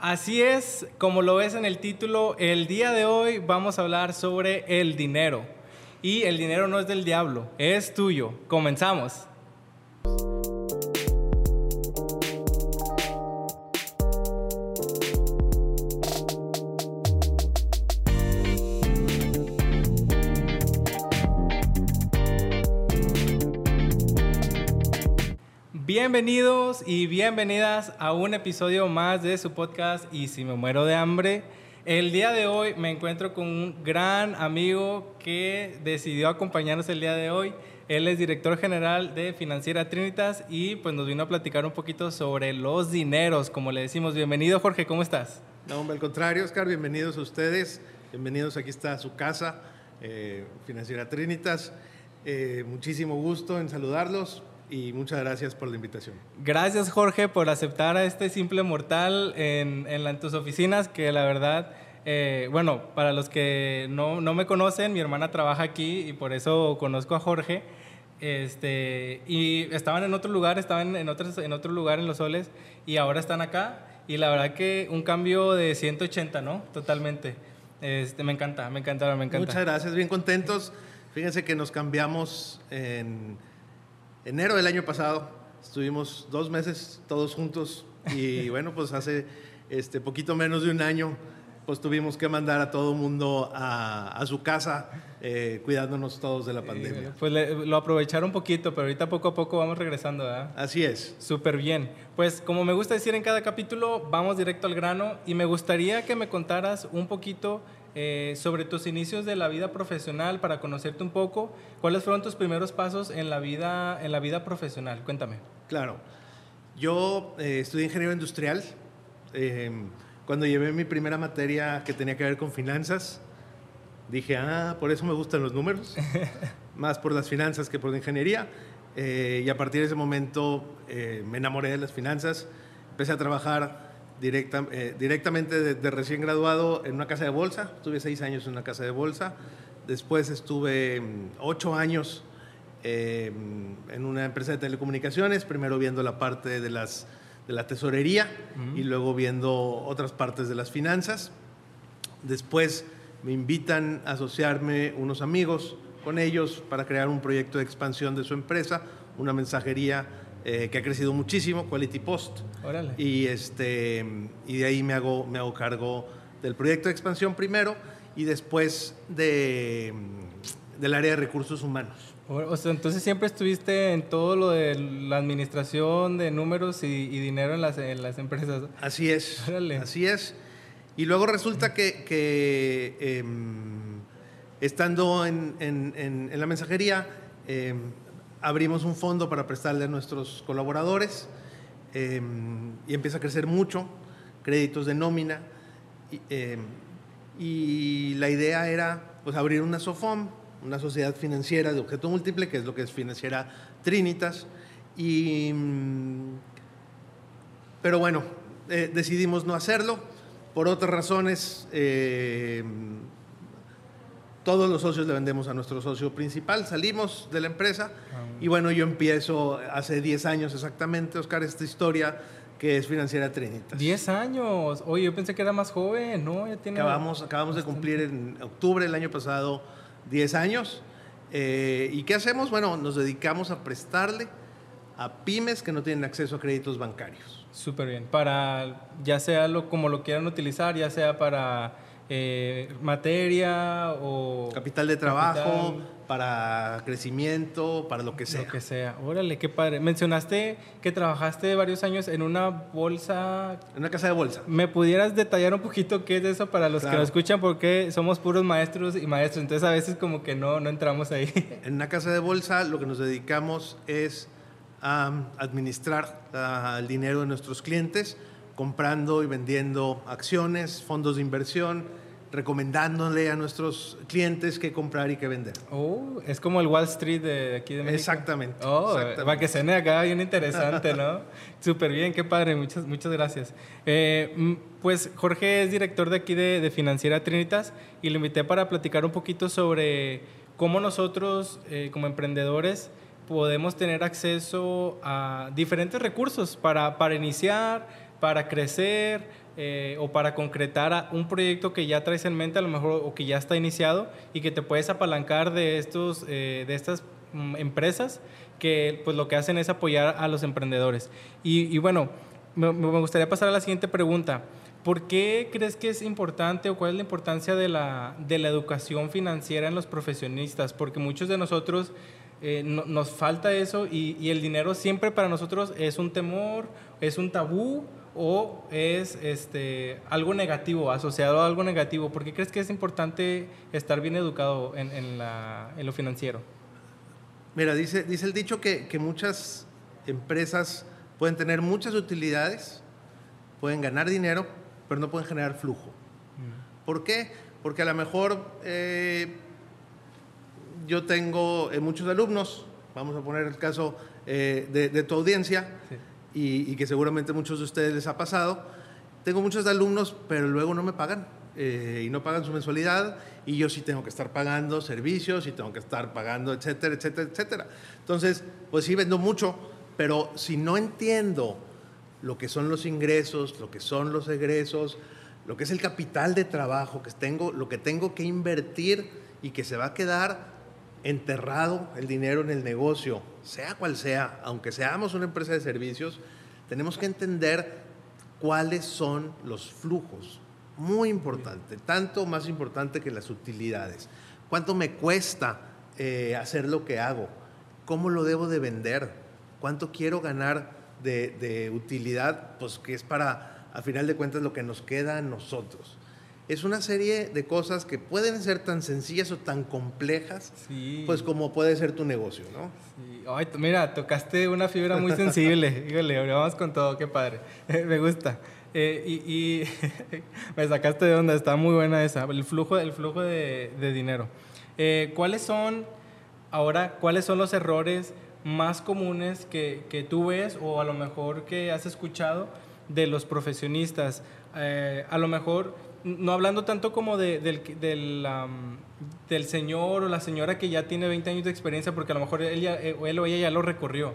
Así es, como lo ves en el título, el día de hoy vamos a hablar sobre el dinero. Y el dinero no es del diablo, es tuyo. Comenzamos. Bienvenidos y bienvenidas a un episodio más de su podcast Y si me muero de hambre. El día de hoy me encuentro con un gran amigo que decidió acompañarnos el día de hoy. Él es director general de Financiera Trinitas y pues nos vino a platicar un poquito sobre los dineros, como le decimos. Bienvenido Jorge, ¿cómo estás? No, al contrario, Oscar, bienvenidos a ustedes. Bienvenidos, aquí está su casa, eh, Financiera Trinitas. Eh, muchísimo gusto en saludarlos y muchas gracias por la invitación. Gracias Jorge por aceptar a este simple mortal en, en, tus oficinas, que la verdad, eh, bueno, para los que no, no, me conocen, mi hermana trabaja aquí y por eso conozco a Jorge. Este, y estaban en otro lugar, estaban en, otros, en otro lugar en Los Soles y ahora están acá. Y la verdad que un cambio de 180, ¿no? Totalmente. Este, me encanta, me encanta, me encanta. Muchas gracias, bien contentos. Fíjense que nos cambiamos en enero del año pasado. Estuvimos dos meses todos juntos y bueno, pues hace este poquito menos de un año pues tuvimos que mandar a todo el mundo a, su casa, eh, cuidándonos todos de la pandemia. pues lo aprovecharon un poquito, pero ahorita poco a poco vamos regresando, ¿verdad? Así es. Súper bien. Pues como me gusta decir en cada capítulo, vamos directo al grano y me gustaría que me contaras un poquito eh, sobre tus inicios de la vida profesional para conocerte un poco. ¿Cuáles fueron tus primeros pasos en la vida, en la vida profesional? Cuéntame. Claro. Yo eh, estudié ingeniero industrial. Em, cuando llevé mi primera materia que tenía que ver con finanzas, dije, ah, por eso me gustan los números, más por las finanzas que por la ingeniería. Eh, y a partir de ese momento me enamoré de las finanzas. Empecé a trabajar directa, eh, directamente de, recién graduado en una casa de bolsa. Estuve seis años en una casa de bolsa. Después estuve mm, ocho años eh, en una empresa de telecomunicaciones, primero viendo la parte de, las, de la tesorería y luego viendo otras partes de las finanzas. Después me invitan a asociarme unos amigos con ellos para crear un proyecto de expansión de su empresa, una mensajería eh, que ha crecido muchísimo, Quality Post. Y, este, y de ahí me hago, me hago cargo del proyecto de expansión primero y después de, del área de recursos humanos. O sea, entonces siempre estuviste en todo lo de la administración de números y, dinero en las, en las, empresas. Así es. Así es. Y luego resulta que, que em, estando en, en, en, la mensajería, eh, abrimos un fondo para prestarle a nuestros colaboradores em, y empieza a crecer mucho, créditos de nómina. Y, em, y la idea era pues, abrir una SOFOM, una sociedad financiera de objeto múltiple, que es lo que es financiera Trinitas. Y, mm, pero bueno, eh, decidimos no hacerlo. Por otras razones, todos los socios le vendemos a nuestro socio principal, salimos de la empresa ah, y bueno, yo empiezo hace 10 años exactamente, Oscar, esta historia que es Financiera Trinitas. 10 años, oye, yo pensé que era más joven, ¿no? Ya tiene acabamos acabamos de cumplir en octubre del año pasado 10 años. Eh, ¿Y qué hacemos? Bueno, nos dedicamos a prestarle a pymes que no tienen acceso a créditos bancarios. Súper bien, para ya sea lo, como lo quieran utilizar, ya sea para eh, materia o... Capital de trabajo, para crecimiento, para lo que sea. Lo que sea. Órale, qué padre. Mencionaste que trabajaste varios años en una bolsa... En una casa de bolsa. ¿Me pudieras detallar un poquito qué es eso para los que lo escuchan? Porque somos puros maestros y maestros, entonces a veces como que no, no entramos ahí. En una casa de bolsa lo que nos dedicamos es a administrar el dinero de nuestros clientes, comprando y vendiendo acciones, fondos de inversión, recomendándole a nuestros clientes qué comprar y qué vender. Oh, es como el Wall Street de aquí de México. Exactamente. Oh, para que se acá bien interesante, ¿no? Súper bien, qué padre, muchas, muchas gracias. Eh, pues Jorge es director de aquí de, de, Financiera Trinitas y lo invité para platicar un poquito sobre cómo nosotros eh, como emprendedores podemos tener acceso a diferentes recursos para, para iniciar, para crecer eh, o para concretar un proyecto que ya traes en mente a lo mejor o que ya está iniciado y que te puedes apalancar de, estos, eh, de estas mm, empresas que pues lo que hacen es apoyar a los emprendedores. Y, bueno, me, gustaría pasar a la siguiente pregunta. ¿Por qué crees que es importante o cuál es la importancia de la, de la educación financiera en los profesionistas? Porque muchos de nosotros eh, nos falta eso y, el dinero siempre para nosotros es un temor, es un tabú o es este, algo negativo, asociado a algo negativo. ¿Por qué crees que es importante estar bien educado en, en, la, en lo financiero? Mira, dice, dice el dicho que, que, muchas empresas pueden tener muchas utilidades, pueden ganar dinero, pero no pueden generar flujo. Mm. ¿Por qué? Porque a lo mejor eh, yo tengo eh, muchos alumnos, vamos a poner el caso eh, de, de, tu audiencia, sí. Y, y, que seguramente muchos de ustedes les ha pasado. Tengo muchos alumnos, pero luego no me pagan. Eh, y no pagan su mensualidad y yo sí tengo que estar pagando servicios y tengo que estar pagando, etcétera, etcétera, etcétera. Entonces, pues sí vendo mucho, pero si no entiendo lo que son los ingresos, lo que son los egresos, lo que es el capital de trabajo, que tengo, lo que tengo que invertir y que se va a quedar enterrado el dinero en el negocio, sea cual sea, aunque seamos una empresa de servicios, tenemos que entender cuáles son los flujos, muy importante, tanto más importante que las utilidades. ¿Cuánto me cuesta eh, hacer lo que hago? ¿Cómo lo debo de vender? ¿Cuánto quiero ganar de, de, utilidad? Pues que es para, a final de cuentas, lo que nos queda a nosotros. Es una serie de cosas que pueden ser tan sencillas o tan complejas, sí. pues como puede ser tu negocio, ¿no? Sí. Ay, mira, tocaste una fibra muy sensible. Híjole, vamos con todo, qué padre. me gusta. Eh, y, y me sacaste de onda, está muy buena esa, el flujo, el flujo de, de dinero. Eh, ¿Cuáles son, ahora, cuáles son los errores más comunes que, que, tú ves o a lo mejor que has escuchado de los profesionistas? Eh, a lo mejor, no hablando tanto como de, del, del, del, señor o la señora que ya tiene 20 años de experiencia, porque a lo mejor él, ya, él o ella ya lo recorrió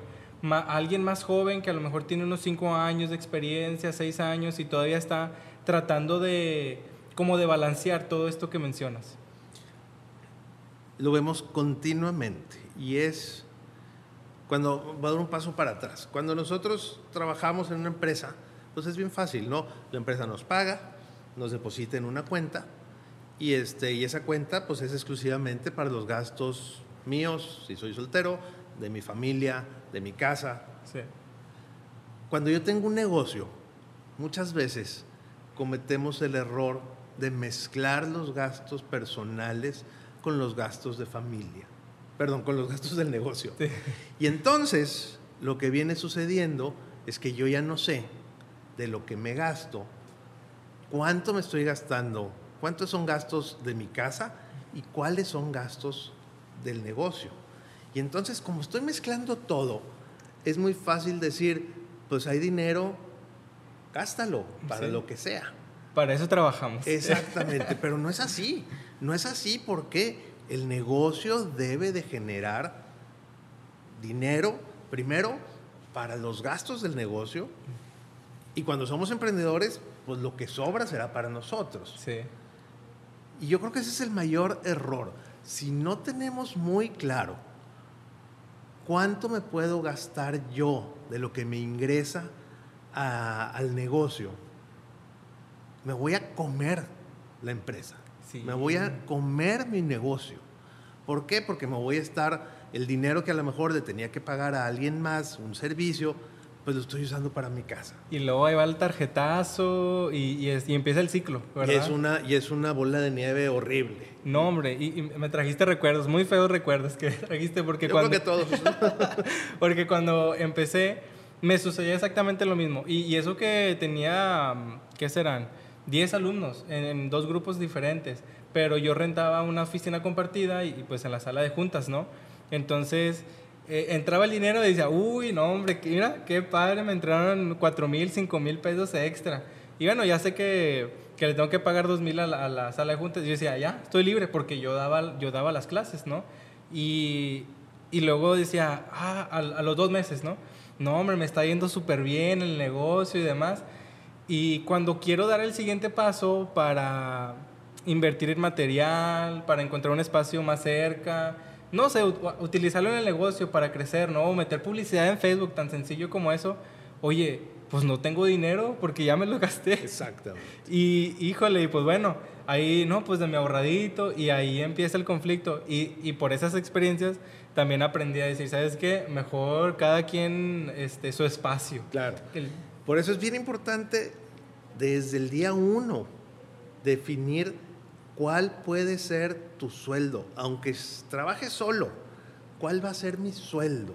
alguien más joven que a lo mejor tiene unos 5 años de experiencia, 6 años y todavía está tratando de como de balancear todo esto que mencionas? Lo vemos continuamente y es cuando va a dar un paso para atrás. Cuando nosotros trabajamos en una empresa, pues es bien fácil, ¿no? La empresa nos paga, nos deposita en una cuenta y, este, y esa cuenta pues es exclusivamente para los gastos míos, si soy soltero, de mi familia, de mi casa. Sí. Cuando yo tengo un negocio, muchas veces cometemos el error de mezclar los gastos personales con los gastos de familia. Perdón, con los gastos del negocio. Sí. Y entonces lo que viene sucediendo es que yo ya no sé de lo que me gasto, cuánto me estoy gastando, cuántos son gastos de mi casa y cuáles son gastos del negocio. Y entonces, como estoy mezclando todo, es muy fácil decir, pues hay dinero, gástalo para sí. lo que sea. Para eso trabajamos. Exactamente, pero no es así. No es así porque el negocio debe de generar dinero, primero, para los gastos del negocio. Y cuando somos emprendedores, pues lo que sobra será para nosotros. Sí. Y yo creo que ese es el mayor error. Si no tenemos muy claro ¿cuánto me puedo gastar yo de lo que me ingresa a, al negocio? Me voy a comer la empresa. Sí. Me voy a comer mi negocio. ¿Por qué? Porque me voy a estar, el dinero que a lo mejor le tenía que pagar a alguien más, un servicio, pues lo estoy usando para mi casa. Y luego ahí va el tarjetazo y, y, es, y empieza el ciclo, ¿verdad? Y es, una, y es una bola de nieve horrible. No, hombre, y, y me trajiste recuerdos, muy feos recuerdos que trajiste porque Yo cuando... creo que todos. porque cuando empecé me sucedía exactamente lo mismo. Y, y eso que tenía, ¿qué serán? 10 alumnos en, en, dos grupos diferentes, pero yo rentaba una oficina compartida y, y pues en la sala de juntas, ¿no? Entonces eh, entraba el dinero y decía, uy, no, hombre, mira, qué padre, me entraron 4 mil, 5 mil pesos extra. Y bueno, ya sé que, que le tengo que pagar 2 mil a, a, la sala de juntas. Yo decía, ya, estoy libre porque yo daba, yo daba las clases, ¿no? Y, y luego decía, ah, a, a, los dos meses, ¿no? No, hombre, me está yendo súper bien el negocio y demás. Y cuando quiero dar el siguiente paso para invertir en material, para encontrar un espacio más cerca, no sé, utilizarlo en el negocio para crecer, ¿no? O meter publicidad en Facebook, tan sencillo como eso. Oye, pues no tengo dinero porque ya me lo gasté. Exactamente. Y híjole, y pues bueno, ahí, no, pues de mi ahorradito y ahí empieza el conflicto. Y, y por esas experiencias también aprendí a decir, ¿sabes qué? Mejor cada quien este, su espacio. Claro. Por eso es bien importante desde el día uno definir cuál puede ser tu sueldo, aunque trabajes solo, cuál va a ser mi sueldo.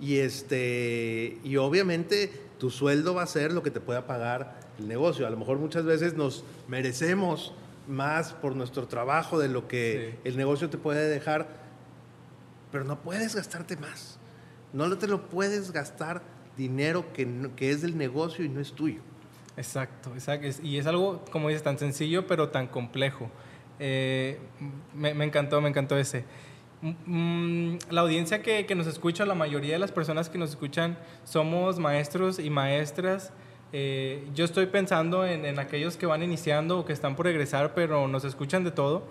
Y, este, y obviamente tu sueldo va a ser lo que te pueda pagar el negocio. A lo mejor muchas veces nos merecemos más por nuestro trabajo de lo que el negocio te puede dejar, pero no puedes gastarte más. No te lo puedes gastar dinero que, que es del negocio y no es tuyo. Exacto, exacto. Y es algo, como dices, tan sencillo, pero tan complejo. Eh, me, encantó, me encantó ese. Mm, la audiencia que, nos escucha, la mayoría de las personas que nos escuchan, somos maestros y maestras. Eh, yo estoy pensando en, aquellos que van iniciando o que están por egresar, pero nos escuchan de todo.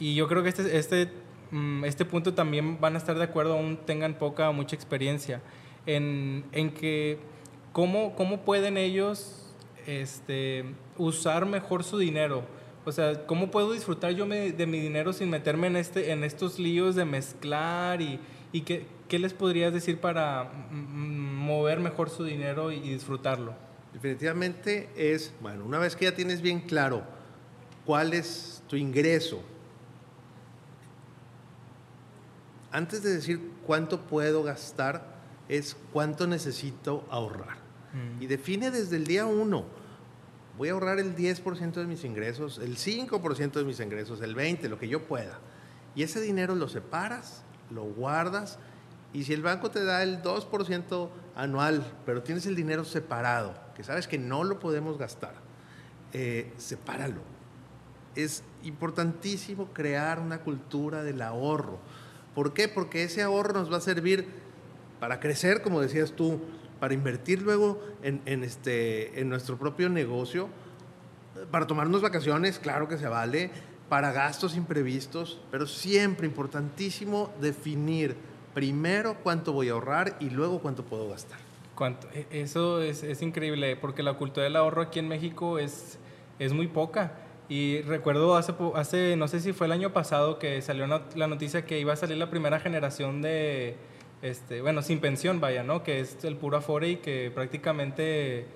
Y yo creo que este, este, mm, este punto también van a estar de acuerdo, aún tengan poca o mucha experiencia en, en que cómo, cómo pueden ellos este, usar mejor su dinero. O sea, ¿cómo puedo disfrutar yo de mi dinero sin meterme en, este, en estos líos de mezclar? ¿Y, y qué, qué, les podrías decir para mover mejor su dinero y, disfrutarlo? Definitivamente es, bueno, una vez que ya tienes bien claro cuál es tu ingreso, antes de decir cuánto puedo gastar, es cuánto necesito ahorrar. Mm. Y define desde el día uno. Voy a ahorrar el 10% de mis ingresos, el 5% de mis ingresos, el 20%, lo que yo pueda. Y ese dinero lo separas, lo guardas. Y si el banco te da el 2% anual, pero tienes el dinero separado, que sabes que no lo podemos gastar, eh, sepáralo. Es importantísimo crear una cultura del ahorro. ¿Por qué? Porque ese ahorro nos va a servir para crecer, como decías tú, para invertir luego en, este, en nuestro propio negocio, para tomarnos vacaciones, claro que se vale, para gastos imprevistos, pero siempre importantísimo definir primero cuánto voy a ahorrar y luego cuánto puedo gastar. ¿Cuánto? E, eso es, es, increíble, porque la cultura del ahorro aquí en México es, es muy poca. Y recuerdo hace, hace, no sé si fue el año pasado, que salió la noticia que iba a salir la primera generación de, este, bueno, sin pensión, vaya, ¿no? Que es el puro afore y que prácticamente,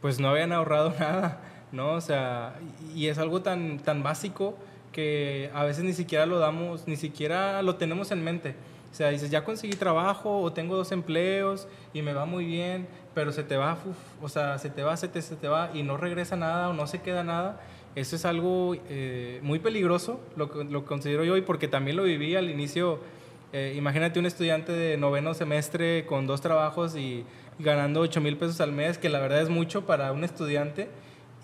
pues no habían ahorrado nada, ¿no? O sea, y es algo tan, tan básico que a veces ni siquiera lo damos, ni siquiera lo tenemos en mente. O sea, dices, ya conseguí trabajo o tengo dos empleos y me va muy bien, pero se te va, o sea, se te va, se te, se te va y no regresa nada o no se queda nada. Eso es algo eh, muy peligroso, lo, lo considero yo, y porque también lo viví al inicio eh, imagínate un estudiante de noveno semestre con dos trabajos y, ganando 8 mil pesos al mes, que la verdad es mucho para un estudiante,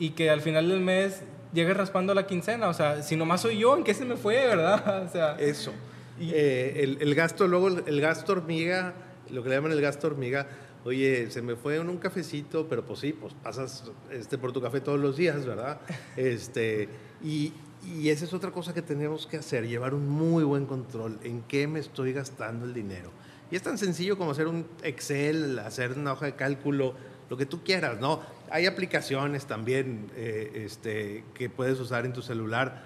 y que al final del mes llegue raspando la quincena. O sea, si nomás soy yo, ¿en qué se me fue, verdad? O sea, Eso. Eh, el, el, gasto, luego el, gasto hormiga, lo que le llaman el gasto hormiga, oye, se me fue en un cafecito, pero pues sí, pues pasas este, por tu café todos los días, ¿verdad? Este, y, y esa es otra cosa que tenemos que hacer, llevar un muy buen control en qué me estoy gastando el dinero. Y es tan sencillo como hacer un Excel, hacer una hoja de cálculo, lo que tú quieras, ¿no? Hay aplicaciones también eh, este, que puedes usar en tu celular,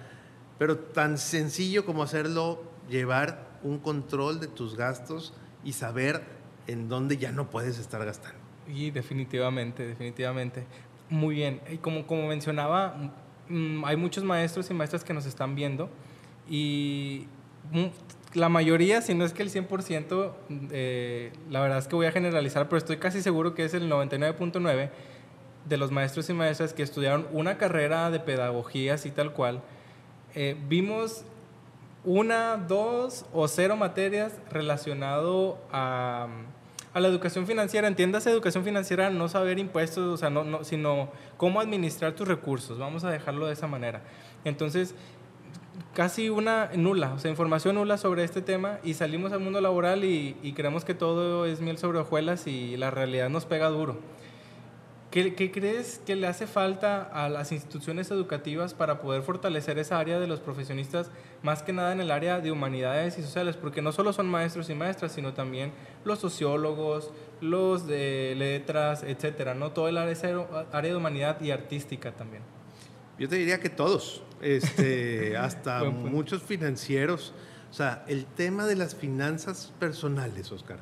pero tan sencillo como hacerlo, llevar un control de tus gastos y saber en dónde ya no puedes estar gastando. Y definitivamente, definitivamente. Muy bien. Y como, como mencionaba, hay muchos maestros y maestras que nos están viendo y la mayoría, si no es que el 100%, eh, la verdad es que voy a generalizar, pero estoy casi seguro que es el 99.9% de los maestros y maestras que estudiaron una carrera de pedagogía así tal cual, eh, vimos una, dos o cero materias relacionado a a la educación financiera. Entiendas educación financiera, no saber impuestos, o sea, no, no, sino cómo administrar tus recursos. Vamos a dejarlo de esa manera. Entonces, casi una nula, o sea, información nula sobre este tema y salimos al mundo laboral y, creemos que todo es miel sobre hojuelas y la realidad nos pega duro. ¿Qué, crees que le hace falta a las instituciones educativas para poder fortalecer esa área de los profesionistas, más que nada en el área de humanidades y sociales? Porque no solo son maestros y maestras, sino también los sociólogos, los de letras, etcétera, ¿no? Todo el área, área de humanidad y artística también. Yo te diría que todos, este, hasta muchos financieros. O sea, el tema de las finanzas personales, Oscar,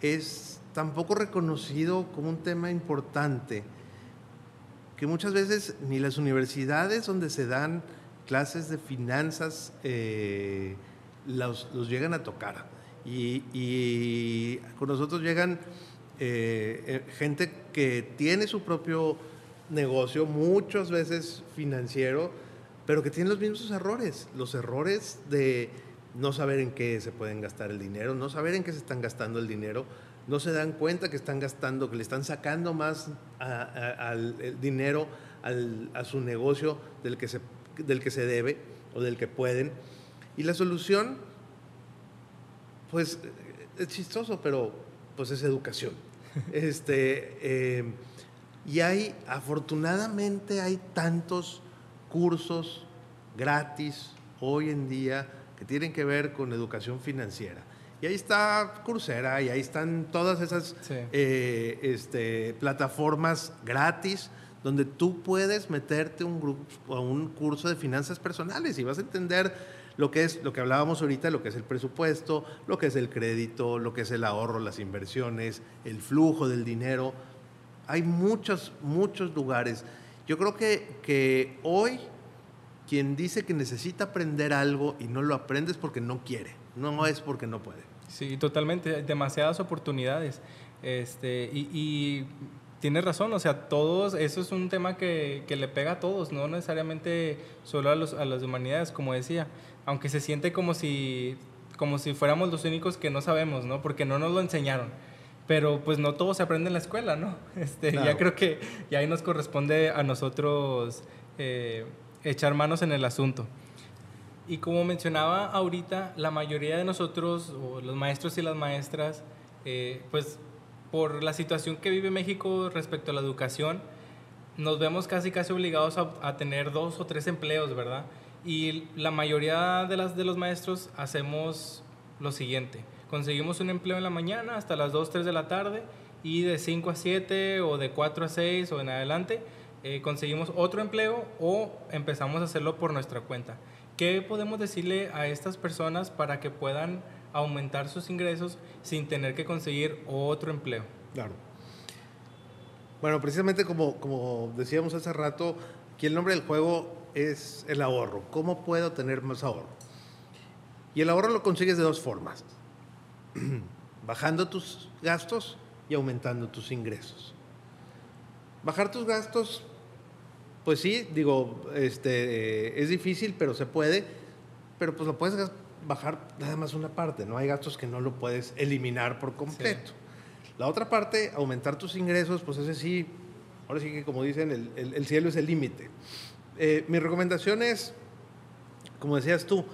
es tampoco reconocido como un tema importante, que muchas veces ni las universidades donde se dan clases de finanzas eh, los, llegan a tocar. Y, con nosotros llegan eh, eh, gente que tiene su propio negocio, muchas veces financiero, pero que tiene los mismos errores, los errores de no saber en qué se pueden gastar el dinero, no saber en qué se están gastando el dinero, no se dan cuenta que están gastando, que le están sacando más al dinero a su negocio del que, se, del que se debe o del que pueden. Y la solución, pues es chistoso, pero pues es educación. este, eh, y hay, afortunadamente hay tantos cursos gratis hoy en día que tienen que ver con educación financiera. Y ahí está Coursera y ahí están todas esas eh, este, plataformas gratis donde tú puedes meterte un grupo, a un curso de finanzas personales y vas a entender lo que es lo que hablábamos ahorita, lo que es el presupuesto, lo que es el crédito, lo que es el ahorro, las inversiones, el flujo del dinero. Hay muchos, muchos lugares. Yo creo que, que hoy quien dice que necesita aprender algo y no lo aprende es porque no quiere, no es porque no puede. Sí, totalmente, demasiadas oportunidades. Este, y, y tienes razón, o sea, todos, eso es un tema que, que, le pega a todos, no necesariamente solo a, los, a las humanidades, como decía, aunque se siente como si, como si fuéramos los únicos que no sabemos, ¿no? Porque no nos lo enseñaron. Pero pues no todo se aprende en la escuela, ¿no? Este, Ya creo que ya ahí nos corresponde a nosotros eh, echar manos en el asunto. Y como mencionaba ahorita, la mayoría de nosotros, o los maestros y las maestras, eh, pues por la situación que vive México respecto a la educación, nos vemos casi casi obligados a, tener dos o tres empleos, ¿verdad? Y la mayoría de, las, de los maestros hacemos lo siguiente. Conseguimos un empleo en la mañana hasta las 2, 3 de la tarde y de 5 a 7 o de 4 a 6 o en adelante eh, conseguimos otro empleo o empezamos a hacerlo por nuestra cuenta. ¿Qué podemos decirle a estas personas para que puedan aumentar sus ingresos sin tener que conseguir otro empleo? Claro. Bueno, precisamente como, como decíamos hace rato, aquí el nombre del juego es el ahorro. ¿Cómo puedo tener más ahorro? Y el ahorro lo consigues de dos formas. Bajando tus gastos y aumentando tus ingresos. Bajar tus gastos pues sí, digo, este, es difícil, pero se puede, pero pues lo puedes bajar nada más una parte, no hay gastos que no lo puedes eliminar por completo. La otra parte, aumentar tus ingresos, pues ese sí, ahora sí que como dicen, el, cielo es el límite. Eh, mi recomendación es, como decías tú,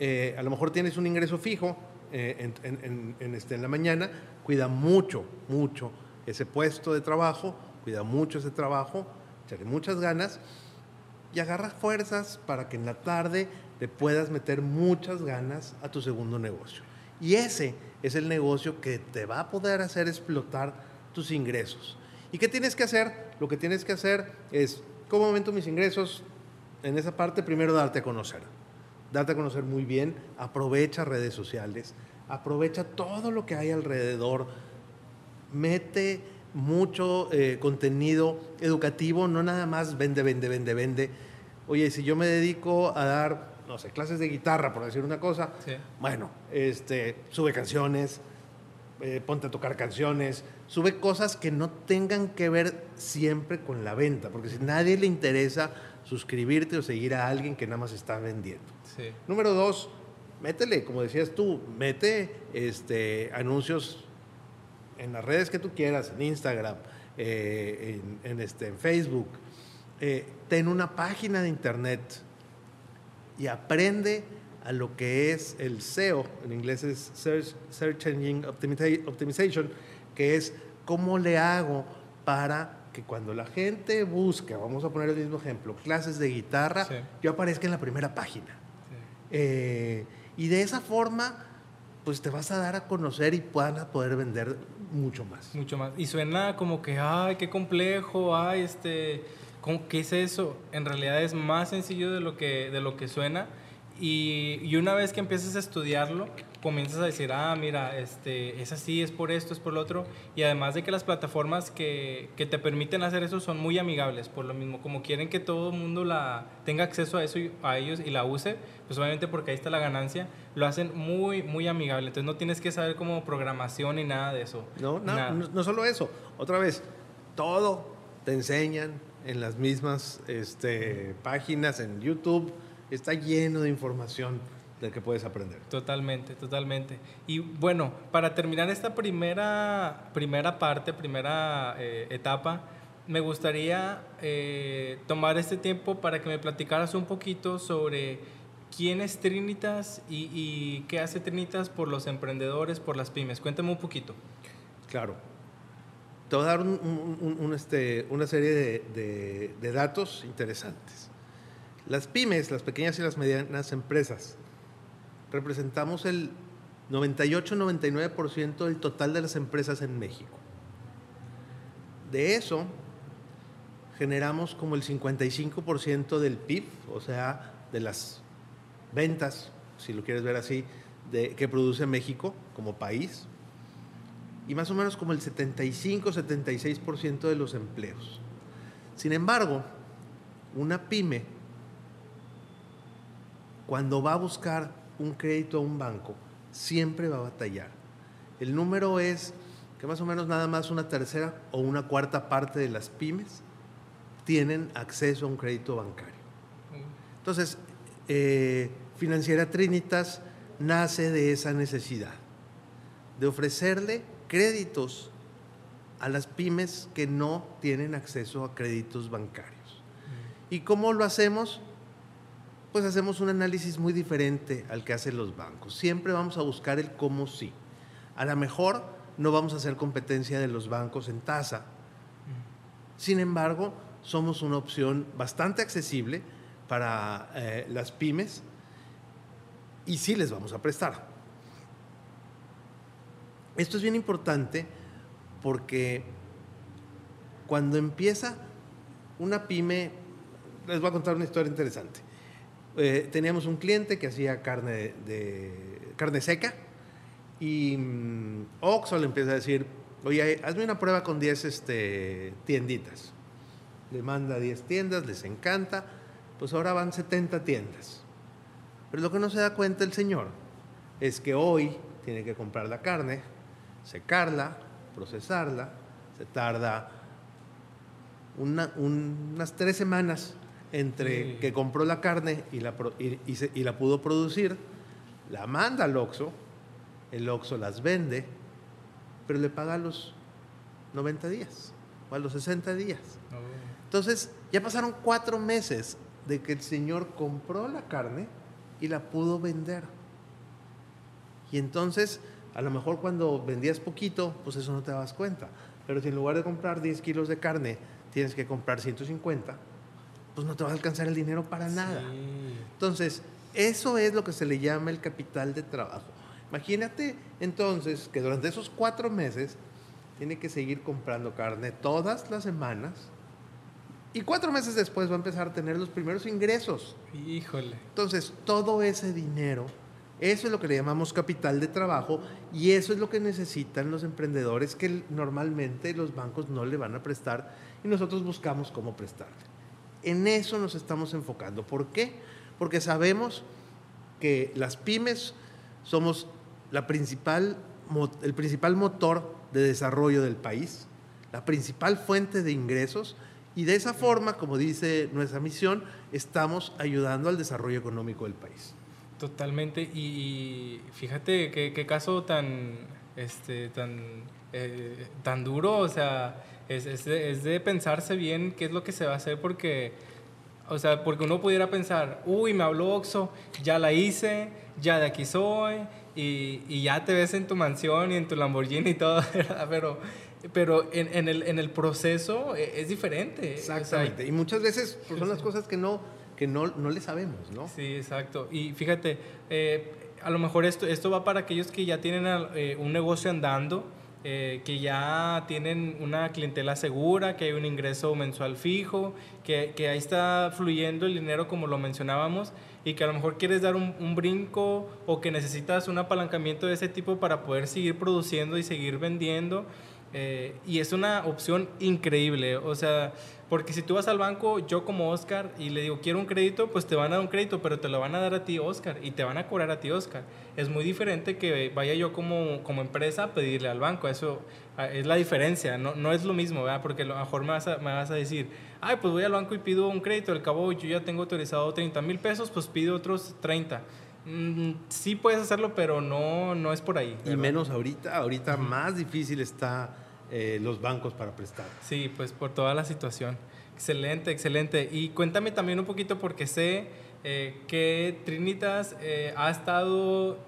eh, a lo mejor tienes un ingreso fijo eh, en, este, en la mañana, cuida mucho, mucho ese puesto de trabajo, cuida mucho ese trabajo, muchas ganas y agarra fuerzas para que en la tarde le puedas meter muchas ganas a tu segundo negocio. Y ese es el negocio que te va a poder hacer explotar tus ingresos. ¿Y qué tienes que hacer? Lo que tienes que hacer es, ¿cómo aumento mis ingresos? En esa parte, primero darte a conocer. Darte a conocer muy bien, aprovecha redes sociales, aprovecha todo lo que hay alrededor, mete mucho eh, contenido educativo, no nada más vende, vende, vende, vende. Oye, si yo me dedico a dar, no sé, clases de guitarra, por decir una cosa, bueno, este, sube canciones, eh, ponte a tocar canciones, sube cosas que no tengan que ver siempre con la venta, porque si nadie le interesa suscribirte o seguir a alguien que nada más está vendiendo. Número dos, métele, como decías tú, mete este, anuncios en las redes que tú quieras, en Instagram, eh, en, este, en Facebook, eh, ten una página de internet y aprende a lo que es el SEO, en inglés es Search, Engine Optimization, que es cómo le hago para que cuando la gente busca, vamos a poner el mismo ejemplo, clases de guitarra, yo aparezca en la primera página. Eh, y de esa forma, pues te vas a dar a conocer y puedan a poder vender mucho más. Mucho más. Y suena como que, ay, qué complejo, ay, este, ¿qué es eso? En realidad es más sencillo de lo que, de lo que suena. Y, y una vez que empiezas a estudiarlo, comienzas a decir, ah, mira, este, es así, es por esto, es por lo otro. Y además de que las plataformas que, que, te permiten hacer eso son muy amigables, por lo mismo, como quieren que todo el mundo la, tenga acceso a eso a ellos y la use, pues obviamente porque ahí está la ganancia, lo hacen muy, muy amigable. Entonces no tienes que saber como programación ni nada de eso. No, no, no, no solo eso. Otra vez, todo te enseñan en las mismas este, páginas, en YouTube, está lleno de información del que puedes aprender. Totalmente, totalmente. Y bueno, para terminar esta primera, primera parte, primera eh, etapa, me gustaría eh, tomar este tiempo para que me platicaras un poquito sobre quién es Trinitas y, qué hace Trinitas por los emprendedores, por las pymes. Cuéntame un poquito. Claro. Te voy a dar este, una serie de, de datos interesantes. Las pymes, las pequeñas y las medianas empresas, representamos el 98-99% del total de las empresas en México. De eso, generamos como el 55% del PIB, o sea, de las ventas, si lo quieres ver así, de, que produce México como país, y más o menos como el 75-76% de los empleos. Sin embargo, una pyme, cuando va a buscar un crédito a un banco, siempre va a batallar. El número es que más o menos nada más una tercera o una cuarta parte de las pymes tienen acceso a un crédito bancario. Entonces, eh, Financiera Trinitas nace de esa necesidad, de ofrecerle créditos a las pymes que no tienen acceso a créditos bancarios. ¿Y cómo lo hacemos? Pues hacemos un análisis muy diferente al que hacen los bancos. Siempre vamos a buscar el cómo sí. A lo mejor no vamos a hacer competencia de los bancos en tasa. Sin embargo, somos una opción bastante accesible para eh, las pymes y sí les vamos a prestar. Esto es bien importante porque cuando empieza una pyme, les voy a contar una historia interesante. Eh, teníamos un cliente que hacía carne, de, carne seca y um, Oxxo le empieza a decir, oye, hazme una prueba con 10 este, tienditas. Le manda 10 tiendas, les encanta, pues ahora van 70 tiendas. Pero lo que no se da cuenta el señor es que hoy tiene que comprar la carne, secarla, procesarla, se tarda unas tres semanas entre que compró la carne y la, y, la pudo producir, la manda al Oxxo, el Oxxo las vende, pero le paga a los 90 días o a los 60 días. Oh. Entonces, ya pasaron cuatro meses de que el señor compró la carne y la pudo vender. Y entonces, a lo mejor cuando vendías poquito, pues eso no te das cuenta. Pero si en lugar de comprar 10 kilos de carne, tienes que comprar 150, pues no te va a alcanzar el dinero para nada. Entonces, eso es lo que se le llama el capital de trabajo. Imagínate entonces que durante esos cuatro meses tiene que seguir comprando carne todas las semanas y cuatro meses después va a empezar a tener los primeros ingresos. Híjole. Entonces, todo ese dinero, eso es lo que le llamamos capital de trabajo y eso es lo que necesitan los emprendedores que normalmente los bancos no le van a prestar y nosotros buscamos cómo prestarle. En eso nos estamos enfocando. ¿Por qué? Porque sabemos que las pymes somos el principal motor de desarrollo del país, la principal fuente de ingresos y de esa forma, como dice nuestra misión, estamos ayudando al desarrollo económico del país. Totalmente. Y, fíjate qué, caso tan, este, tan, eh, tan duro, o sea, es, de, pensarse bien qué es lo que se va a hacer porque, o sea, porque uno pudiera pensar, uy, me habló Oxo, ya la hice, ya de aquí soy, y, y, ya te ves en tu mansión y en tu Lamborghini y todo, Pero pero en, el, en el proceso e, es diferente. Exactamente. y muchas veces pues, son las cosas que no, que no, no le sabemos, ¿no? Sí, exacto. Y fíjate, eh, a lo mejor esto, esto va para aquellos que ya tienen eh, un negocio andando, eh, que ya tienen una clientela segura, que hay un ingreso mensual fijo, que, que, ahí está fluyendo el dinero como lo mencionábamos y que a lo mejor quieres dar un, un, brinco o que necesitas un apalancamiento de ese tipo para poder seguir produciendo y seguir vendiendo. Eh, y es una opción increíble, o sea, porque si tú vas al banco, yo como Oscar, y le digo, quiero un crédito, pues te van a dar un crédito, pero te lo van a dar a ti, Oscar, y te van a cobrar a ti, Oscar. Es muy diferente que vaya yo como, como empresa a pedirle al banco, eso ah, es la diferencia, no, no es lo mismo, ¿verdad? Porque a lo mejor me vas, a, me vas a decir, ay, pues voy al banco y pido un crédito, al cabo yo ya tengo autorizado 30 mil pesos, pues pido otros 30 Mm, sí puedes hacerlo, pero no, no es por ahí. Y menos ahorita, ahorita más difícil está eh, los bancos para prestar. Sí, pues por toda la situación. Excelente, excelente. Y cuéntame también un poquito porque sé eh, que Trinitas eh, ha estado,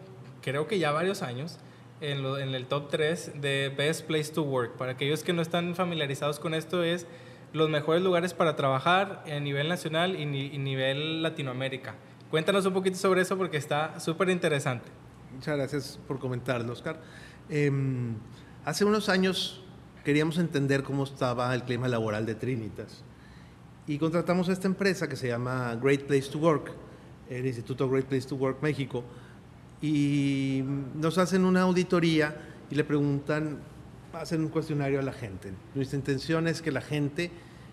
creo que ya varios años, en, lo, en, el top 3 de Best Place to Work. Para aquellos que no están familiarizados con esto, es los mejores lugares para trabajar a nivel nacional y, y nivel Latinoamérica. Cuéntanos un poquito sobre eso porque está súper interesante. Muchas gracias por comentarlo, Oscar. Em, hace unos años queríamos entender cómo estaba el clima laboral de Trinitas y contratamos a esta empresa que se llama Great Place to Work, el Instituto Great Place to Work México, y nos hacen una auditoría y le preguntan, hacen un cuestionario a la gente. Nuestra intención es que la gente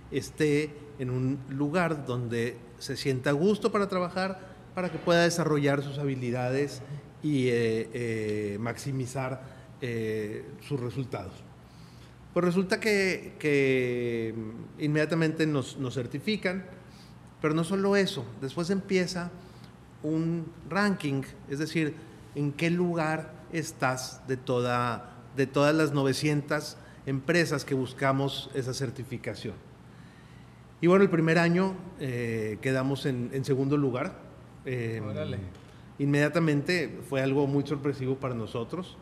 esté en un lugar donde se sienta a gusto para trabajar, para que pueda desarrollar sus habilidades y eh, eh, maximizar eh, sus resultados. Pues resulta que, inmediatamente nos, certifican, pero no solo eso, después empieza un ranking, es decir, en qué lugar estás de, toda, de todas las 900 empresas que buscamos esa certificación. Y bueno, el primer año quedamos en segundo lugar, Em, inmediatamente fue algo muy sorpresivo para nosotros,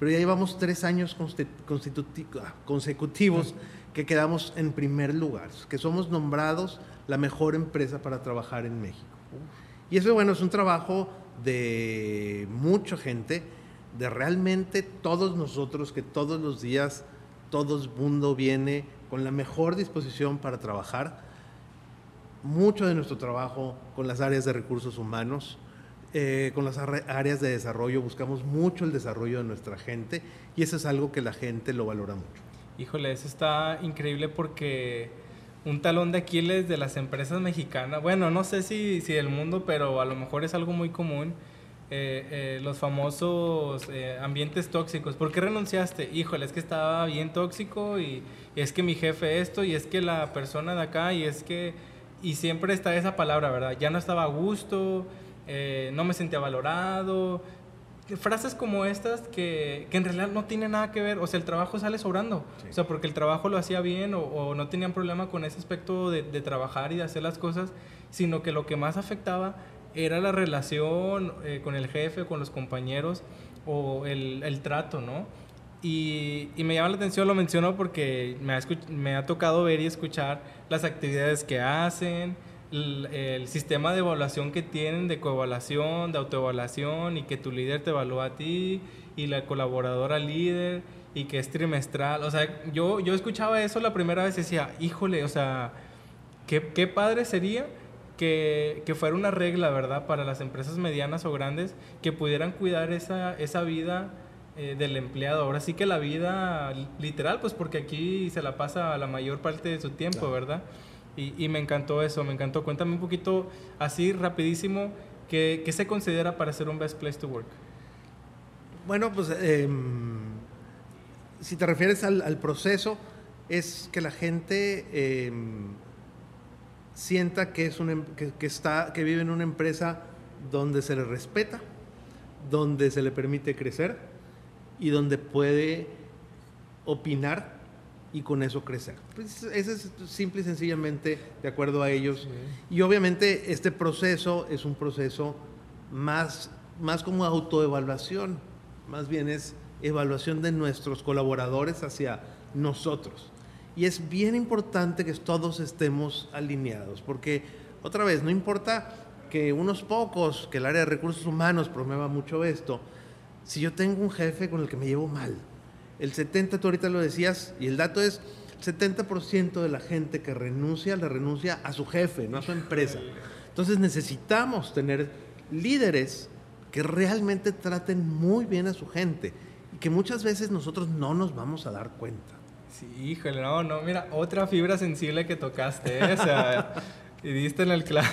pero ya llevamos tres años ah, consecutivos que quedamos en primer lugar, que somos nombrados la mejor empresa para trabajar en México. Y eso, bueno, es un trabajo de mucha gente, de realmente todos nosotros que todos los días, todo el mundo viene con la mejor disposición para trabajar mucho de nuestro trabajo con las áreas de recursos humanos, eh, con las áreas de desarrollo, buscamos mucho el desarrollo de nuestra gente y eso es algo que la gente lo valora mucho. Híjole, eso está increíble porque un talón de Aquiles de las empresas mexicanas, bueno, no sé si, si del mundo, pero a lo mejor es algo muy común. Eh, eh, los famosos ambientes tóxicos. ¿Por qué renunciaste? Híjole, es que estaba bien tóxico y, y, es que mi jefe esto y es que la persona de acá y es que y siempre está esa palabra, ¿verdad? Ya no estaba a gusto, eh, no me sentía valorado. Frases como estas que, que, en realidad no tienen nada que ver, o sea, el trabajo sale sobrando, o sea, porque el trabajo lo hacía bien o, no tenían problema con ese aspecto de, de, trabajar y de hacer las cosas, sino que lo que más afectaba era la relación eh, con el jefe, con los compañeros o el, el trato, ¿no? Y, y, me llama la atención, lo menciono porque me ha, me ha tocado ver y escuchar las actividades que hacen, el, sistema de evaluación que tienen, de coevaluación, de autoevaluación, y que tu líder te evalúa a ti, y la colaboradora líder, y que es trimestral. O sea, yo, yo escuchaba eso la primera vez y decía, híjole, o sea, qué, qué padre sería que, que, fuera una regla, ¿verdad?, para las empresas medianas o grandes que pudieran cuidar esa, esa vida eh, del empleado. Ahora sí que la vida literal, pues porque aquí se la pasa la mayor parte de su tiempo, ¿verdad? Y, me encantó eso, me encantó. Cuéntame un poquito, así rapidísimo, ¿qué, se considera para ser un best place to work? Bueno, pues em, si te refieres al, proceso, es que la gente em, sienta que, es un, que, está, que vive en una empresa donde se le respeta, donde se le permite crecer y donde puede opinar y con eso crecer. Pues eso es simple y sencillamente de acuerdo a ellos. Y obviamente este proceso es un proceso más, más como autoevaluación, más bien es evaluación de nuestros colaboradores hacia nosotros. Y es bien importante que todos estemos alineados, porque otra vez, no importa que unos pocos, que el área de recursos humanos promueva mucho esto, si yo tengo un jefe con el que me llevo mal, el 70, tú ahorita lo decías, y el dato es, 70% de la gente que renuncia, le renuncia a su jefe, no a su empresa. Entonces necesitamos tener líderes que realmente traten muy bien a su gente y que muchas veces nosotros no nos vamos a dar cuenta. Sí, híjole, no, no, mira, otra fibra sensible que tocaste, ¿eh? o sea, y diste en el clavo.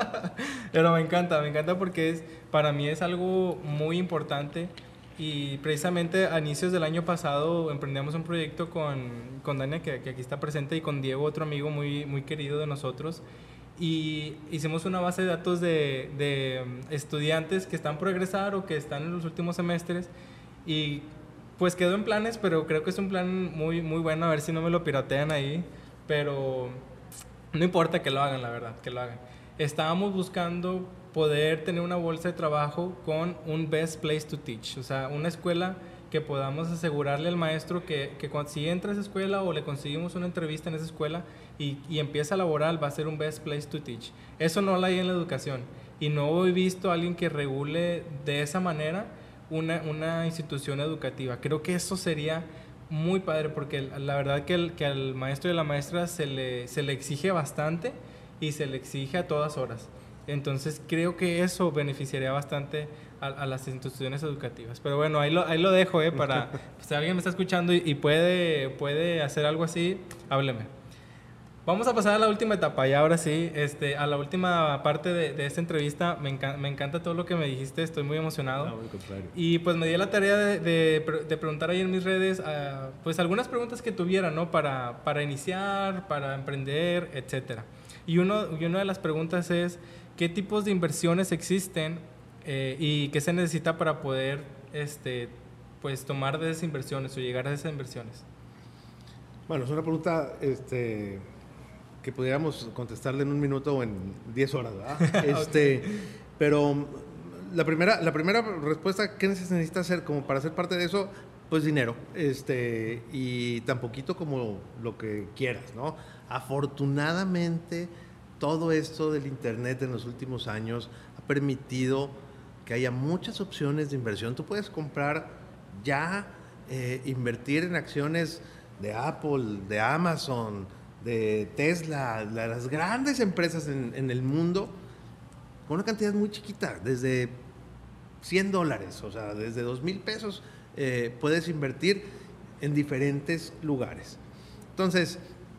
Pero me encanta, me encanta porque es, para mí es algo muy importante y precisamente a inicios del año pasado emprendimos un proyecto con, con Dania, que, aquí está presente, y con Diego, otro amigo muy, muy querido de nosotros. Y hicimos una base de datos de, de estudiantes que están por egresar o que están en los últimos semestres. Y pues quedó en planes, pero creo que es un plan muy, muy bueno, a ver si no me lo piratean ahí. Pero no importa que lo hagan, la verdad, que lo hagan. Estábamos buscando poder tener una bolsa de trabajo con un best place to teach, o sea, una escuela que podamos asegurarle al maestro que, que si entra a esa escuela o le conseguimos una entrevista en esa escuela y, y, empieza a laborar, va a ser un best place to teach. Eso no lo hay en la educación y no he visto a alguien que regule de esa manera una, una institución educativa. Creo que eso sería muy padre porque la verdad que, el, que al maestro y a la maestra se le, se le exige bastante y se le exige a todas horas. Entonces creo que eso beneficiaría bastante a, las instituciones educativas. Pero bueno, ahí lo, ahí lo dejo, ¿eh? Para si alguien me está escuchando y, puede, puede hacer algo así, hábleme. Vamos a pasar a la última etapa y ahora sí, este, a la última parte de, de esta entrevista. Me, me, encanta todo lo que me dijiste, estoy muy emocionado. No, y pues me di la tarea de, de, preguntar ahí en mis redes, uh, pues algunas preguntas que tuviera, ¿no? Para, para iniciar, para emprender, etcétera. Y, uno, y una de las preguntas es, qué tipos de inversiones existen eh, y qué se necesita para poder este, pues, tomar de esas inversiones o llegar a esas inversiones. Bueno, es una pregunta este, que pudiéramos contestarle en un minuto o en 10 horas, ¿verdad? este, Pero la primera, la primera respuesta, ¿qué se necesita hacer como para ser parte de eso? Pues dinero, este, y tan poquito como lo que quieras, ¿no? Afortunadamente, todo esto del Internet en los últimos años ha permitido que haya muchas opciones de inversión. Tú puedes comprar ya, eh, invertir en acciones de Apple, de Amazon, de Tesla, las grandes empresas en, el mundo, con una cantidad muy chiquita, desde 100 dólares, o sea, desde 2 mil pesos, eh, puedes invertir en diferentes lugares. Entonces,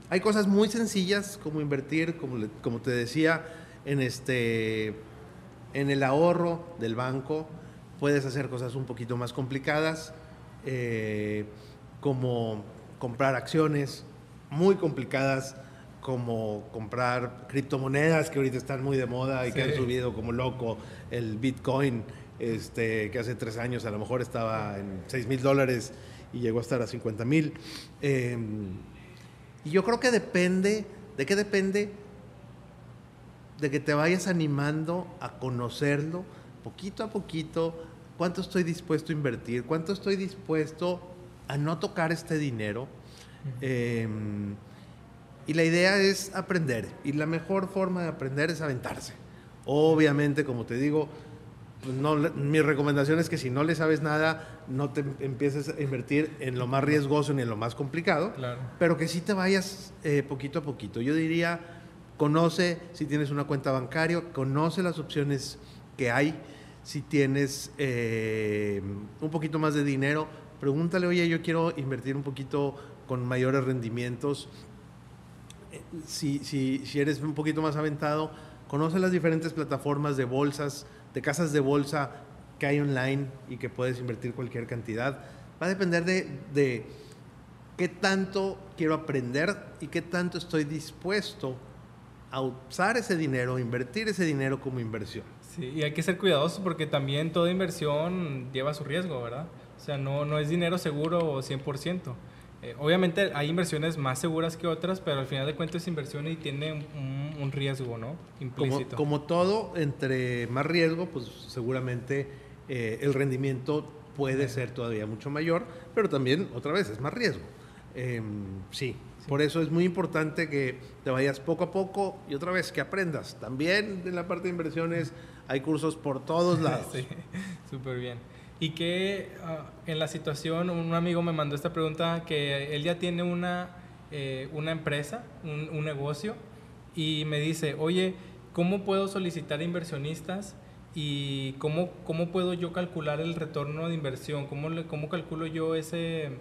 hay cosas muy sencillas como invertir, como, como te decía, en, este, en el ahorro del banco. Puedes hacer cosas un poquito más complicadas, eh, como comprar acciones muy complicadas, como comprar criptomonedas que ahorita están muy de moda y que han subido como loco, el Bitcoin, este, que hace tres años a lo mejor estaba en 6 mil dólares y llegó a estar a 50 mil. Em, y yo creo que depende, ¿de qué depende? De que te vayas animando a conocerlo poquito a poquito, cuánto estoy dispuesto a invertir, cuánto estoy dispuesto a no tocar este dinero. Em, y la idea es aprender. Y la mejor forma de aprender es aventarse. Obviamente, como te digo, pues no, mi recomendación es que si no le sabes nada, no te empieces a invertir en lo más riesgoso ni en lo más complicado, pero que sí te vayas eh, poquito a poquito. Yo diría, conoce si tienes una cuenta bancaria, conoce las opciones que hay, si tienes eh, un poquito más de dinero, pregúntale, oye, yo quiero invertir un poquito con mayores rendimientos. Eh, si, si, si eres un poquito más aventado, conoce las diferentes plataformas de bolsas, de casas de bolsa que hay online y que puedes invertir cualquier cantidad. Va a depender de, qué tanto quiero aprender y qué tanto estoy dispuesto a usar ese dinero, invertir ese dinero como inversión. Sí, y hay que ser cuidadosos porque también toda inversión lleva su riesgo, ¿verdad? O sea, no, no es dinero seguro 100%. Eh, obviamente hay inversiones más seguras que otras, pero al final de cuentas es inversión y tiene un, riesgo, ¿no? Implícito. Como, todo, entre más riesgo, pues seguramente eh, el rendimiento puede ser todavía mucho mayor, pero también, otra vez, es más riesgo. Em, sí, por eso es muy importante que te vayas poco a poco y otra vez que aprendas. También en la parte de inversiones hay cursos por todos lados. sí, súper bien. Y que ah, en la situación, un amigo me mandó esta pregunta, que él ya tiene una, eh, una empresa, un, un, negocio, y me dice, oye, ¿cómo puedo solicitar inversionistas? ¿Y cómo, cómo puedo yo calcular el retorno de inversión? ¿Cómo, cómo calculo yo ese,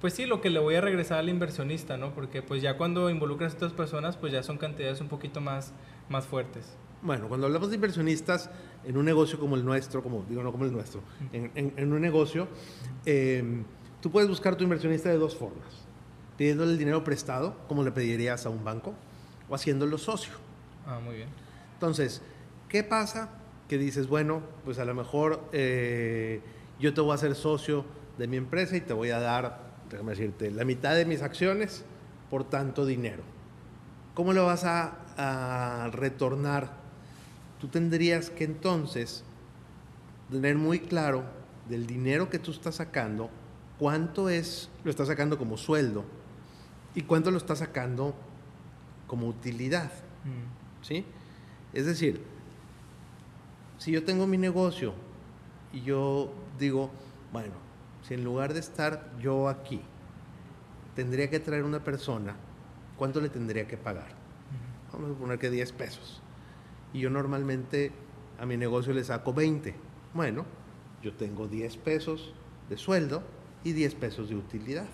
pues sí, lo que le voy a regresar al inversionista, ¿no? Porque pues ya cuando involucras a estas personas, pues ya son cantidades un poquito más, más fuertes. Bueno, cuando hablamos de inversionistas en un negocio como el nuestro, como digo, no como el nuestro, en, en, un negocio, eh, tú puedes buscar tu inversionista de dos formas. Pidiéndole el dinero prestado, como le pedirías a un banco, o haciéndolo socio. Ah, muy bien. Entonces, ¿qué pasa? Que dices, bueno, pues a lo mejor eh, yo te voy a hacer socio de mi empresa y te voy a dar déjame decirte, la mitad de mis acciones por tanto dinero. ¿Cómo lo vas a, a retornar? Tú tendrías que entonces tener muy claro del dinero que tú estás sacando, cuánto es, lo estás sacando como sueldo y cuánto lo estás sacando como utilidad. Mm. ¿Sí? Es decir, si yo tengo mi negocio y yo digo, bueno, si en lugar de estar yo aquí, tendría que traer una persona, ¿cuánto le tendría que pagar? Vamos a suponer que 10 pesos. Y yo normalmente a mi negocio le saco 20. Bueno, yo tengo 10 pesos de sueldo y 10 pesos de utilidad.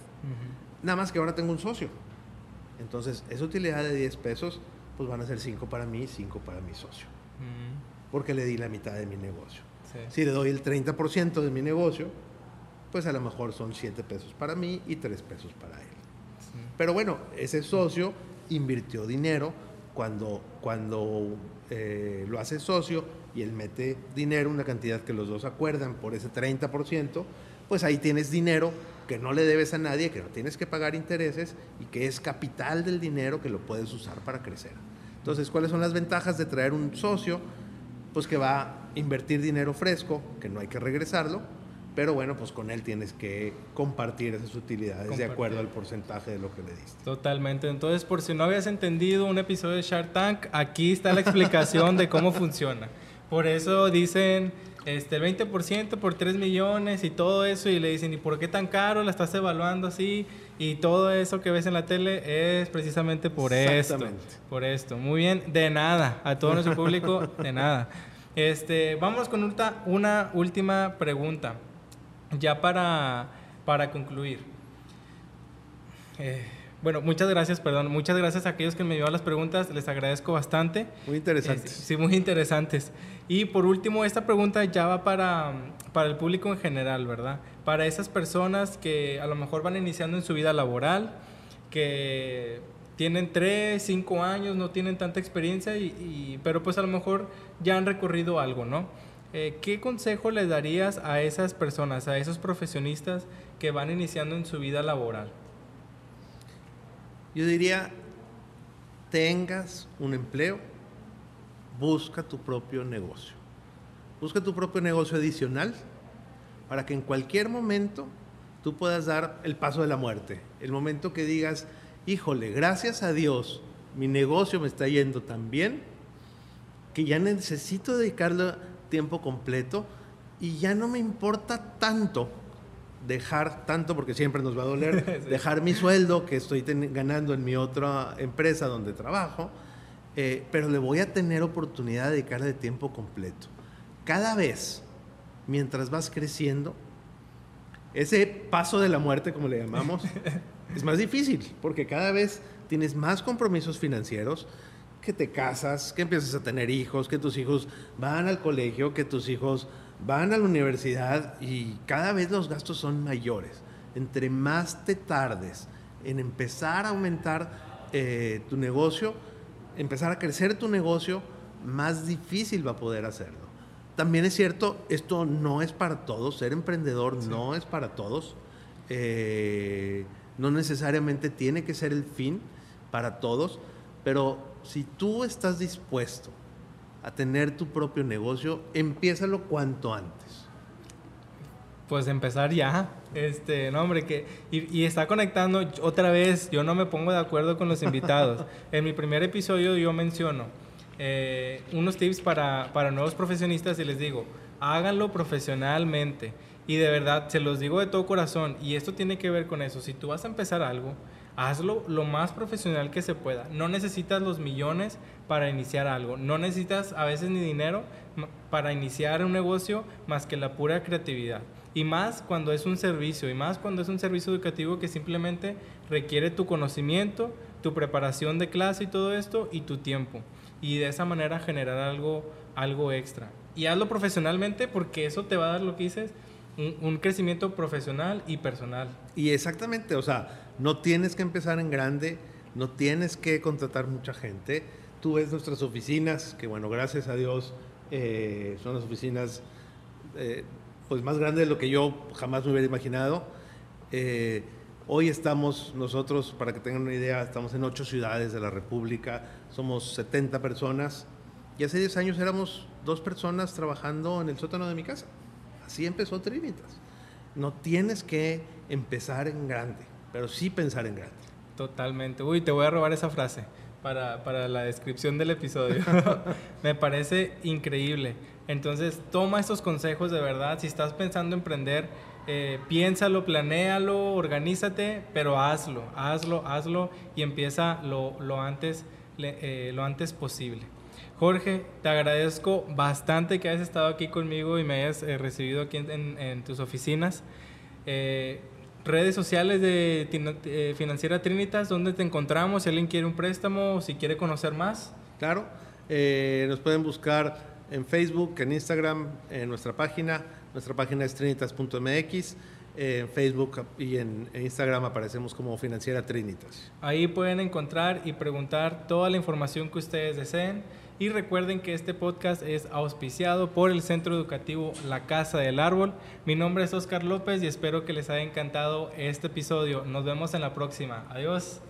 Nada más que ahora tengo un socio. Entonces, esa utilidad de 10 pesos, pues van a ser 5 para mí y 5 para mi socio. Porque le di la mitad de mi negocio. Si le doy el 30% de mi negocio, pues a lo mejor son 7 pesos para mí y 3 pesos para él. Pero bueno, ese socio invirtió dinero cuando, cuando eh, lo hace socio y él mete dinero, una cantidad que los dos acuerdan por ese 30%, pues ahí tienes dinero que no le debes a nadie, que no tienes que pagar intereses y que es capital del dinero que lo puedes usar para crecer. Entonces, ¿cuáles son las ventajas de traer un socio? Pues que va a invertir dinero fresco, que no hay que regresarlo, pero bueno, pues con él tienes que compartir esas utilidades de acuerdo al porcentaje de lo que le diste. Totalmente. Entonces, por si no habías entendido un episodio de Shark Tank, aquí está la explicación de cómo funciona. Por eso dicen este, el 20% por 3 millones y todo eso, y le dicen, ¿y por qué tan caro? ¿La estás evaluando así? Y todo eso que ves en la tele es precisamente por esto. Por esto. Muy bien, de nada. A todo nuestro público, de nada. Este, vamos con una, una última pregunta ya para, para concluir. Eh, bueno, muchas gracias, perdón. Muchas gracias a aquellos que me enviaron las preguntas. Les agradezco bastante. Muy interesantes. sí, muy interesantes. Y por último, esta pregunta ya va para, para el público en general, ¿verdad? Para esas personas que a lo mejor van iniciando en su vida laboral, que tienen 3, 5 años, no tienen tanta experiencia, y, pero pues a lo mejor ya han recorrido algo, ¿no? Eh, ¿qué consejo le darías a esas personas, a esos profesionistas que van iniciando en su vida laboral? Yo diría, tengas un empleo, busca tu propio negocio. Busca tu propio negocio adicional para que en cualquier momento tú puedas dar el paso de la muerte. El momento que digas, híjole, gracias a Dios, mi negocio me está yendo tan bien que ya necesito dedicarlo tiempo completo y ya no me importa tanto dejar tanto, porque siempre nos va a doler, dejar mi sueldo que estoy ganando en mi otra empresa donde trabajo, eh, pero le voy a tener oportunidad de dedicarle de tiempo completo. Cada vez, mientras vas creciendo, ese paso de la muerte, como le llamamos, es más difícil, porque cada vez tienes más compromisos financieros, que te casas, que empiezas a tener hijos, que tus hijos van al colegio, que tus hijos van a la universidad y cada vez los gastos son mayores. Entre más te tardes en empezar a aumentar eh, tu negocio, empezar a crecer tu negocio, más difícil va a poder hacerlo. También es cierto, esto no es para todos, ser emprendedor no es para todos, eh, no necesariamente tiene que ser el fin para todos, pero si tú estás dispuesto a tener tu propio negocio, empiézalo cuanto antes. Pues empezar ya. Este, no, hombre, que. Y, y, está conectando otra vez. Yo no me pongo de acuerdo con los invitados. en mi primer episodio yo menciono eh, unos tips para, para nuevos profesionistas y les digo: háganlo profesionalmente. Y de verdad, se los digo de todo corazón. Y esto tiene que ver con eso. Si tú vas a empezar algo, hazlo lo más profesional que se pueda. No necesitas los millones para iniciar algo. No necesitas a veces ni dinero para iniciar un negocio más que la pura creatividad. Y más cuando es un servicio, y más cuando es un servicio educativo que simplemente requiere tu conocimiento, tu preparación de clase y todo esto, y tu tiempo. Y de esa manera generar algo, algo extra. Y hazlo profesionalmente porque eso te va a dar lo que dices, un, crecimiento profesional y personal. Y exactamente, o sea, no tienes que empezar en grande, no tienes que contratar mucha gente. Tú ves nuestras oficinas, que bueno, gracias a Dios eh, son las oficinas eh, pues más grandes de lo que yo jamás me hubiera imaginado. Eh, hoy estamos nosotros, para que tengan una idea, estamos en ocho ciudades de la República, somos 70 personas y hace 10 años éramos dos personas trabajando en el sótano de mi casa. Así empezó Trinitas. No tienes que empezar en grande pero sí pensar en grande. Totalmente. Uy, te voy a robar esa frase para, para la descripción del episodio. Me parece increíble. Entonces, toma estos consejos de verdad. Si estás pensando en emprender, eh, piénsalo, planéalo, organízate, pero hazlo, hazlo, hazlo y empieza lo, lo antes, eh, lo antes posible. Jorge, te agradezco bastante que hayas estado aquí conmigo y me hayas eh, recibido aquí en, en, tus oficinas. Eh, redes sociales de eh, Financiera Trinitas, ¿dónde te encontramos? Si alguien quiere un préstamo o si quiere conocer más. Claro, eh, nos pueden buscar en Facebook, en Instagram, en nuestra página. Nuestra página es trinitas.mx. En Facebook y en Instagram aparecemos como Financiera Trinitas. Ahí pueden encontrar y preguntar toda la información que ustedes deseen. Y recuerden que este podcast es auspiciado por el Centro Educativo La Casa del Árbol. Mi nombre es Oscar López y espero que les haya encantado este episodio. Nos vemos en la próxima. Adiós.